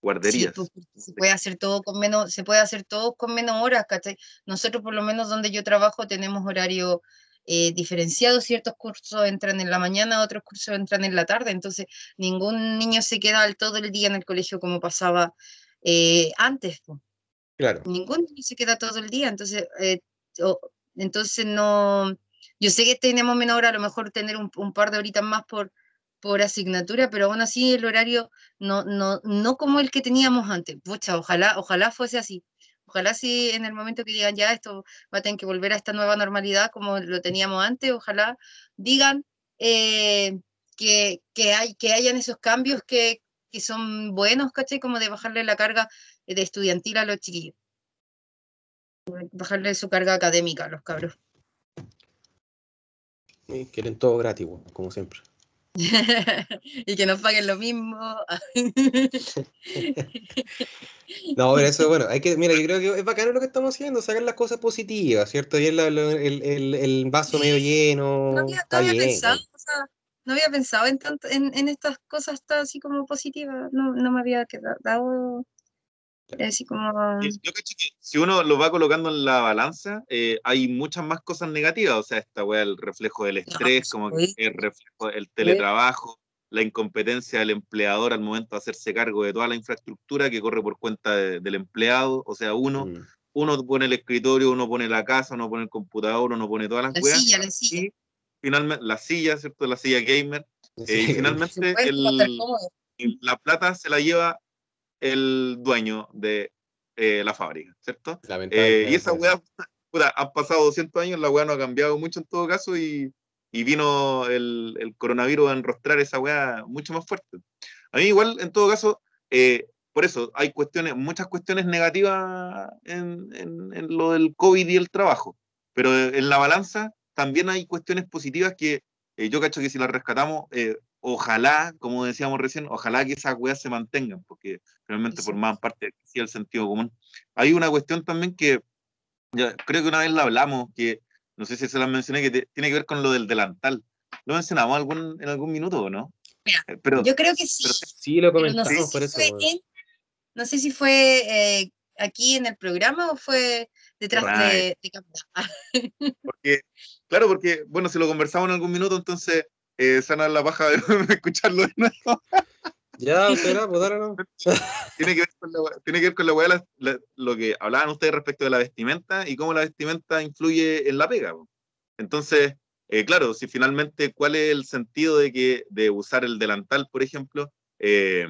S3: Guarderías.
S1: Pues, se puede hacer todo con menos, se puede hacer todo con menos horas, ¿cachai? Nosotros por lo menos donde yo trabajo tenemos horario eh, diferenciado, ciertos cursos entran en la mañana, otros cursos entran en la tarde, entonces ningún niño se queda todo el día en el colegio como pasaba eh, antes.
S2: Claro.
S1: Ningún niño se queda todo el día, entonces, eh, entonces no, yo sé que tenemos menos hora, a lo mejor tener un, par de horitas más por, por asignatura, pero aún así el horario no, no, no como el que teníamos antes. Pucha, ojalá, ojalá fuese así. Ojalá si en el momento que digan ya esto va a tener que volver a esta nueva normalidad como lo teníamos antes, ojalá digan eh, que, que, hay, que hayan esos cambios que, que son buenos, ¿cachai? Como de bajarle la carga de estudiantil a los chiquillos. Bajarle su carga académica a los cabros.
S2: quieren todo gratis, como siempre. *laughs*
S1: y que nos paguen lo mismo. *laughs*
S2: no, pero eso, bueno, hay que, mira, yo creo que es bacano lo que estamos haciendo, sacar las cosas positivas, ¿cierto? Y el, el, el, vaso medio lleno.
S1: No había, pensado, no había pensado en, en, en, estas cosas así como positivas, no, no me había quedado así como...
S3: Yo cacho que si uno lo va colocando en la balanza, eh, hay muchas más cosas negativas, o sea, esta wea, el reflejo del estrés, como que el reflejo del teletrabajo, la incompetencia del empleador al momento de hacerse cargo de toda la infraestructura que corre por cuenta del empleado, o sea, uno, mm. uno pone el escritorio, uno pone la casa, uno pone el computador, uno pone todas las
S1: la
S3: weas,
S1: silla, la silla. Y
S3: finalmente, la silla, ¿cierto? La silla gamer, eh, y finalmente el, la plata se la lleva el dueño de eh, la fábrica, ¿cierto? Eh, y esa weá, han pasado 200 años, la weá no ha cambiado mucho en todo caso y, y vino el, el, coronavirus a enrostrar esa weá mucho más fuerte. A mí igual, en todo caso, eh, por eso hay cuestiones, muchas cuestiones negativas en, en, en, lo del COVID y el trabajo, pero en la balanza también hay cuestiones positivas que yo cacho que si las rescatamos, ojalá, como decíamos recién, ojalá que esas weas se mantengan, porque realmente formaban parte del sentido común. Hay una cuestión también que ya, creo que una vez la hablamos, que no sé si se la mencioné, que tiene que ver con lo del delantal. ¿Lo mencionamos algún, en algún minuto o no?
S1: Eh, pero, yo creo que sí.
S2: sí, lo comentamos
S1: no
S2: por eso.
S1: no sé si fue eh, aquí en el programa o fue detrás de, de cámara. *laughs*
S3: porque, claro, porque, bueno, si lo conversamos en algún minuto, entonces eh, sanar la paja de *laughs* escucharlo de nuevo.
S2: Ya, espera, pues no. *laughs*
S3: tiene, que ver con la, tiene que ver con la weá, lo que hablaban ustedes respecto de la vestimenta y cómo la vestimenta influye en la pega. Entonces, eh, claro, si finalmente, ¿cuál es el sentido de, que, de usar el delantal, por ejemplo? Eh,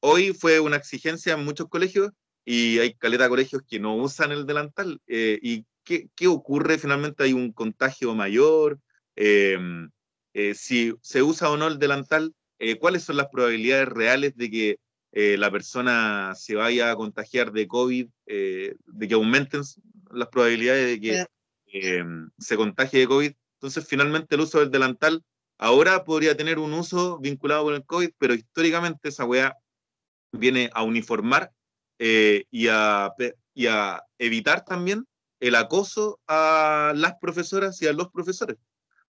S3: hoy fue una exigencia en muchos colegios y hay caleta de colegios que no usan el delantal. ¿Y qué, qué, ocurre? Finalmente hay un contagio mayor. Eh, si se usa o no el delantal, eh, cuáles son las probabilidades reales de que eh, la persona se vaya a contagiar de COVID, de que aumenten las probabilidades de que se contagie de COVID. Entonces, finalmente el uso del delantal ahora podría tener un uso vinculado con el COVID, pero históricamente esa weá viene a uniformar y, a, y a evitar también el acoso a las profesoras y a los profesores.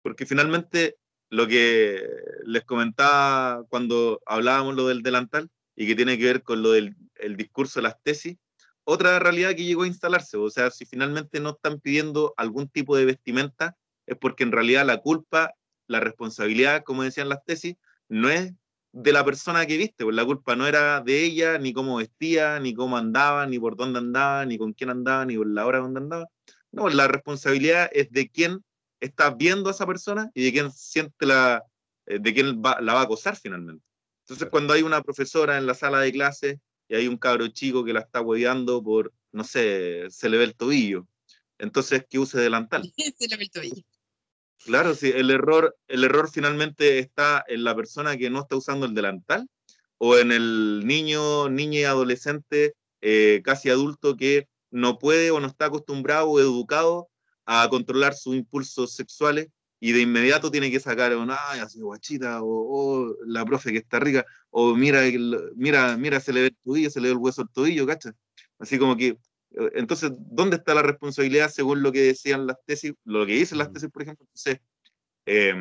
S3: Porque finalmente lo que les comentaba cuando hablábamos lo del delantal y que tiene que ver con lo del el discurso de las tesis, otra realidad que llegó a instalarse, o sea, si finalmente no están pidiendo algún tipo de vestimenta, es porque en realidad la culpa, la responsabilidad, como decían las tesis, no es de la persona que viste, pues la culpa no era de ella, ni cómo vestía, ni cómo andaba, ni por dónde andaba, ni con quién andaba, ni por la hora donde andaba. No, la responsabilidad es de quién está viendo a esa persona y de quién siente la, eh, de quién la va a acosar finalmente. Entonces, cuando hay una profesora en la sala de clase y hay un cabro chico que la está hueveando por, no sé, se le ve el tobillo, entonces que use delantal. *laughs*
S1: se le ve el tobillo.
S3: Claro, sí, el error, el error finalmente está en la persona que no está usando el delantal o en el niño, niña y adolescente eh, casi adulto que no puede o no está acostumbrado o educado a controlar sus impulsos sexuales y de inmediato tiene que sacar una, ay, así guachita, o, la profe que está rica, o mira, mira, mira, se le ve el tobillo, se le ve el hueso al tobillo, ¿cachai? Así como que, eh, entonces, ¿dónde está la responsabilidad según lo que decían las tesis, lo que dicen las tesis, por ejemplo? Entonces, eh,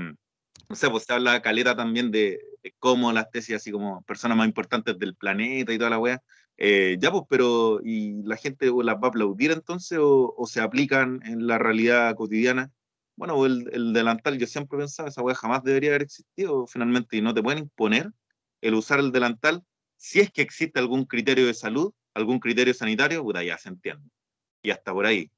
S3: o sea, pues se habla caleta también de, cómo las tesis, así como personas más importantes del planeta y toda la wea, eh, ya pues, pero ¿y la gente las va a aplaudir entonces o, o se aplican en la realidad cotidiana? bueno, el, el, delantal, yo siempre pensaba, esa weá jamás debería haber existido finalmente, y no te pueden imponer el usar el delantal si es que existe algún criterio de salud, algún criterio sanitario, puta, ya se entiende. Y hasta por ahí.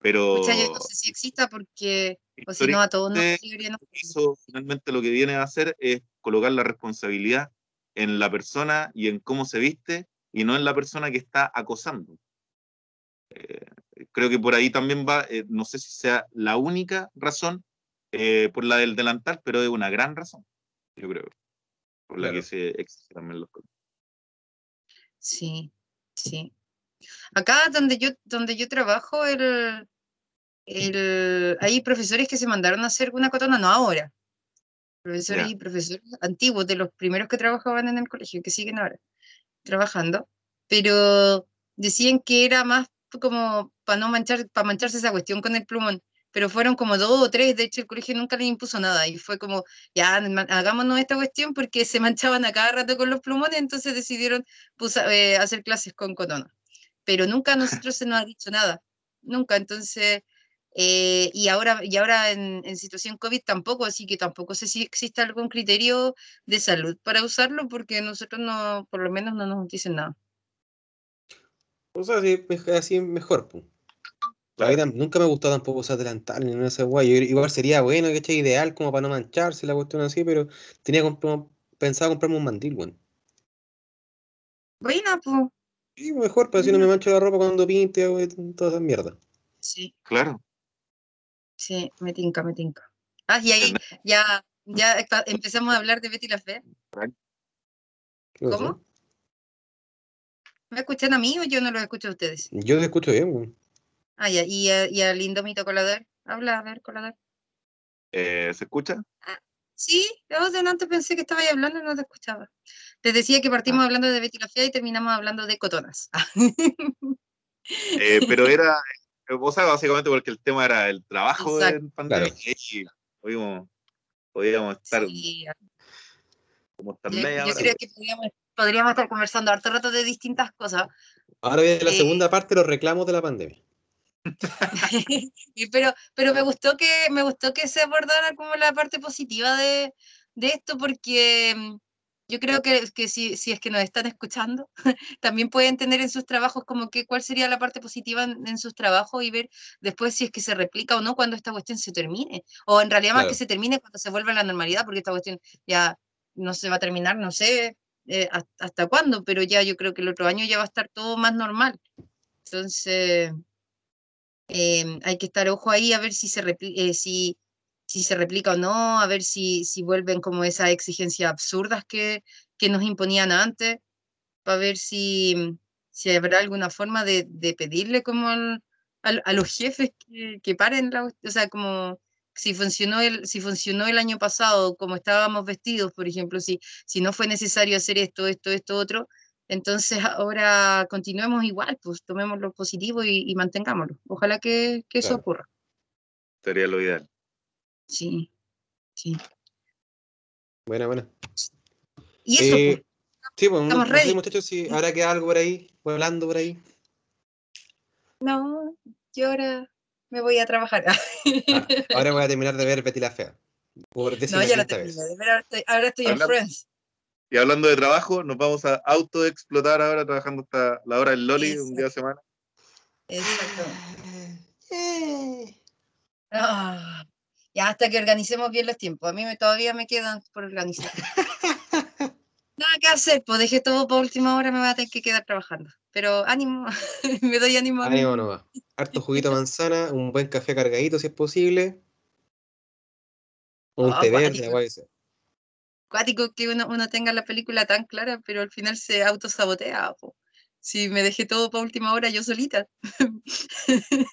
S3: Pero.
S1: yo no sé si exista porque, o si no, a todos nos no.
S3: Eso finalmente lo que viene a hacer es colocar la responsabilidad en la persona y en cómo se viste y no en la persona que está acosando. Eh, creo que por ahí también va, eh, no sé si sea la única razón eh, por la del delantal, pero es una gran razón, yo creo, por la que se exigen también los
S1: Sí, sí. Acá donde yo, donde yo trabajo, el, el, hay profesores que se mandaron a hacer una cotona, no ahora. Profesores y profesores antiguos, de los primeros que trabajaban en el colegio, que siguen ahora trabajando, pero decían que era más como para no manchar, para mancharse esa cuestión con el plumón, pero fueron como dos o tres, de hecho el colegio nunca les impuso nada y fue como, ya, hagámonos esta cuestión porque se manchaban a cada rato con los plumones, entonces decidieron eh, hacer clases con cotona. Pero nunca a nosotros se nos ha dicho nada, nunca, entonces, eh, y ahora, y ahora en, en, situación COVID tampoco, así que tampoco sé si existe algún criterio de salud para usarlo porque nosotros no, por lo menos no nos dicen nada.
S2: O sea, así, así mejor, pues. nunca me gustó tampoco usar delantal ni ese guay. Igual sería bueno, que esté ideal como para no mancharse la cuestión así, pero tenía pensado comprarme un mandil, bueno.
S1: Buena, pues.
S2: Sí, mejor, pero así no me mancho la ropa cuando pinte toda esa mierda.
S1: Sí.
S3: Claro.
S1: Sí, me tinca, me tinca. Ah, y ahí *laughs* ya, ya empezamos a hablar de Betty la Fe. ¿Cómo? ¿Me escuchan a mí o yo no los escucho a ustedes?
S2: Yo te escucho bien, güey.
S1: Ah, ya. ¿Y, a, y al Indomito Colador? Habla, a ver, Colador.
S3: Eh, ¿Se escucha?
S1: Ah, sí, yo de antes pensé que estaba ahí hablando y no te escuchaba. Les decía que partimos ah. hablando de Betty la Fea y terminamos hablando de cotonas. *laughs*
S3: eh, pero era, vos sabés, básicamente porque el tema era el trabajo en pandemia y podíamos, podíamos estar sí.
S1: como estar yo, yo creo que podríamos estar conversando harto rato de distintas cosas.
S2: Ahora viene la eh, segunda parte, los reclamos de la pandemia. *laughs*
S1: pero, pero me gustó que me gustó que se abordara como la parte positiva de, de esto, porque mm, yo creo que, que si, si, es que nos están escuchando, *laughs* también pueden tener en sus trabajos como que cuál sería la parte positiva en, sus trabajos y ver después si es que se replica o no cuando esta cuestión se termine. O en realidad más que se termine cuando se vuelva a la normalidad, porque esta cuestión ya no se va a terminar, no sé, eh, hasta, cuándo, pero ya yo creo que el otro año ya va a estar todo más normal. Entonces, em, hay que estar ojo ahí a ver si se, eh, si, si se replica o no, a ver si, si vuelven como esas exigencias absurdas que, que nos imponían antes, para ver si, si habrá alguna forma de, de pedirle como a los jefes que, que paren la, o sea, como si funcionó el, si funcionó el año pasado como estábamos vestidos, por ejemplo, si, si no fue necesario hacer esto, esto, esto, otro, entonces *laughs* ahora continuemos igual, pues tomemos lo positivo y, mantengámoslo. Ojalá que, que eso ocurra.
S3: Sería lo ideal.
S1: Sí, sí.
S2: Buena, buena.
S1: Y eso. Eh,
S2: pues, sí, pues, estamos ready. muchachos, si ahora queda algo por ahí, hablando por ahí.
S1: No, yo ahora me voy a trabajar. *laughs* Ah,
S2: ahora voy a terminar de ver Betty la Fea.
S1: no, ya la terminé de ver, ahora estoy, ahora estoy en Friends.
S3: Y hablando de trabajo, nos vamos a autoexplotar ahora trabajando hasta la hora del Loli, un día a semana.
S1: Exacto. Ah, ya hasta que organicemos bien los tiempos. A mí me, todavía me quedan por organizar. *laughs* Nada que hacer, pues dejé todo por última hora, me voy a tener que quedar trabajando. Pero ánimo, *laughs* me doy ánimo.
S2: Ánimo no va. Harto juguito de manzana, un buen café cargadito si es posible. Un
S1: Oh,
S2: té verde,
S1: cuático.
S2: agua de ese.
S1: Cuático que uno, uno tenga la película tan clara, pero al final se autosabotea. po. Si me dejé todo para última hora yo solita. *laughs*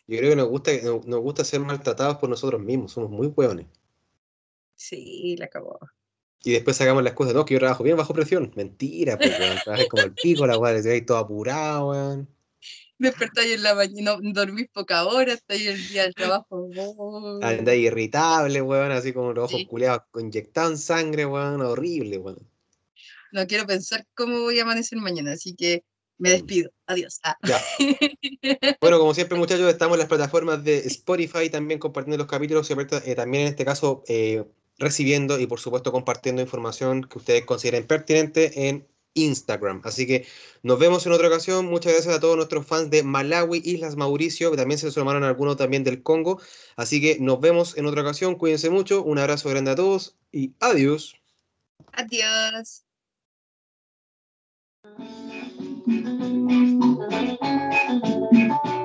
S2: Yo creo que nos gusta, nos gusta ser maltratados por nosotros mismos, somos muy hueones.
S1: Sí, la acabó.
S2: Y después sacamos las cosas, no, que yo trabajo bien bajo presión. Mentira, pues, weón. *laughs* Trabajas como el pico, la weá, ahí todo apurado, weón.
S1: Despertáis en la mañana, no, dormís poca hora, estáis el día del trabajo. oh.
S2: Andáis irritable, weón, así como los ojos
S1: Sí.
S2: culeados inyectados en sangre, weón, horrible, weón.
S1: No quiero pensar cómo voy a amanecer mañana, así que me despido. Adiós. Ah. *laughs*
S2: Bueno, como siempre, muchachos, estamos en las plataformas de Spotify, también compartiendo los capítulos y eh, también en este caso eh, recibiendo y por supuesto compartiendo información que ustedes consideren pertinente en Instagram. Así que nos vemos en otra ocasión. Muchas gracias a todos nuestros fans de Malawi, Islas Mauricio, que también se sumaron algunos también del Congo. Así que nos vemos en otra ocasión. Cuídense mucho. Un abrazo grande a todos y adiós.
S1: Adiós. Thank you.